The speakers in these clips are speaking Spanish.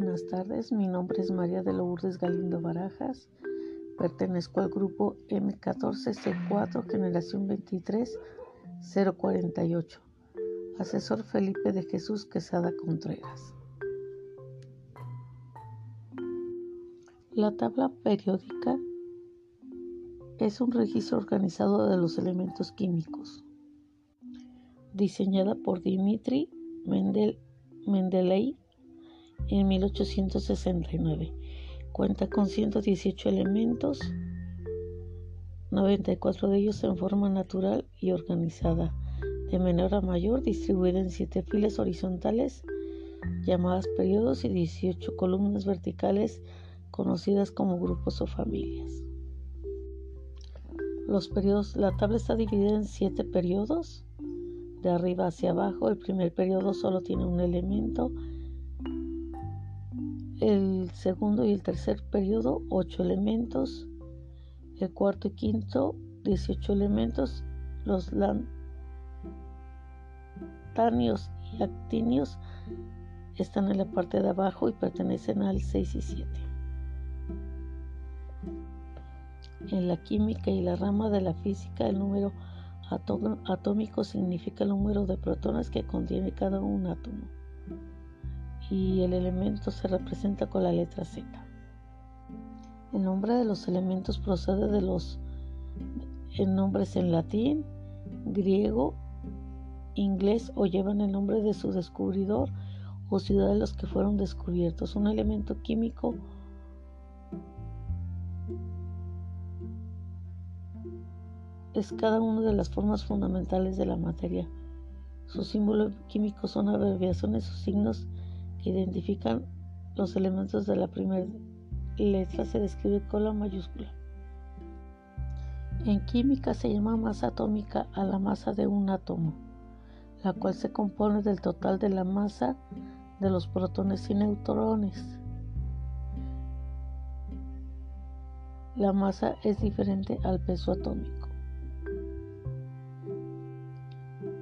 buenas tardes. Mi nombre es María de Lourdes Galindo Barajas. Pertenezco al grupo M14C4, generación 23048. Asesor Felipe de Jesús Quesada Contreras. La tabla periódica es un registro organizado de los elementos químicos, diseñada por Dimitri Mendel, Mendeley en 1869. Cuenta con 118 elementos, 94 de ellos en forma natural y organizada, de menor a mayor, distribuida en 7 filas horizontales llamadas periodos y 18 columnas verticales conocidas como grupos o familias. Los periodos, la tabla está dividida en 7 periodos, de arriba hacia abajo. El primer periodo solo tiene un elemento el segundo y el tercer periodo 8 elementos, el cuarto y quinto 18 elementos, los lantanios y actinios están en la parte de abajo y pertenecen al 6 y 7. En la química y la rama de la física el número atómico significa el número de protones que contiene cada un átomo y el elemento se representa con la letra Z. El nombre de los elementos procede de los nombres en latín, griego, inglés o llevan el nombre de su descubridor o ciudad de los que fueron descubiertos. Un elemento químico es cada una de las formas fundamentales de la materia. Sus símbolos químicos son abreviaciones o signos identifican los elementos de la primera letra se describe con la mayúscula. En química se llama masa atómica a la masa de un átomo, la cual se compone del total de la masa de los protones y neutrones. La masa es diferente al peso atómico.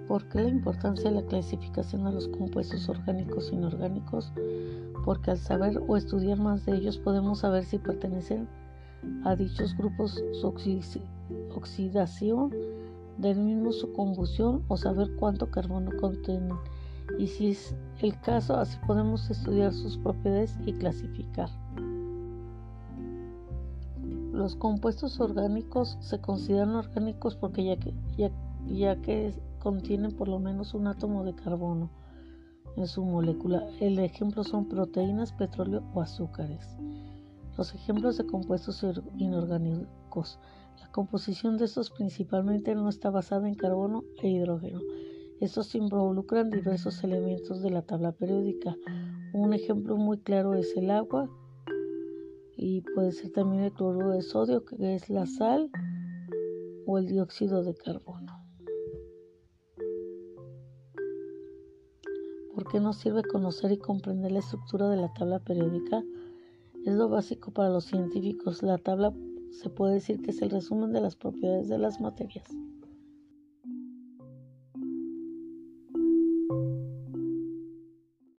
¿Por qué la importancia de la clasificación de los compuestos orgánicos e inorgánicos? Porque al saber o estudiar más de ellos podemos saber si pertenecen a dichos grupos su oxidación, del mismo su combustión o saber cuánto carbono contienen. Y si es el caso, así podemos estudiar sus propiedades y clasificar. Los compuestos orgánicos se consideran orgánicos porque ya que, ya, ya que contienen por lo menos un átomo de carbono en su molécula. El ejemplo son proteínas, petróleo o azúcares. Los ejemplos de compuestos inorgánicos. La composición de estos principalmente no está basada en carbono e hidrógeno. Estos involucran diversos elementos de la tabla periódica. Un ejemplo muy claro es el agua y puede ser también el cloruro de sodio, que es la sal, o el dióxido de carbono. ¿Por qué nos sirve conocer y comprender la estructura de la tabla periódica? Es lo básico para los científicos. La tabla se puede decir que es el resumen de las propiedades de las materias.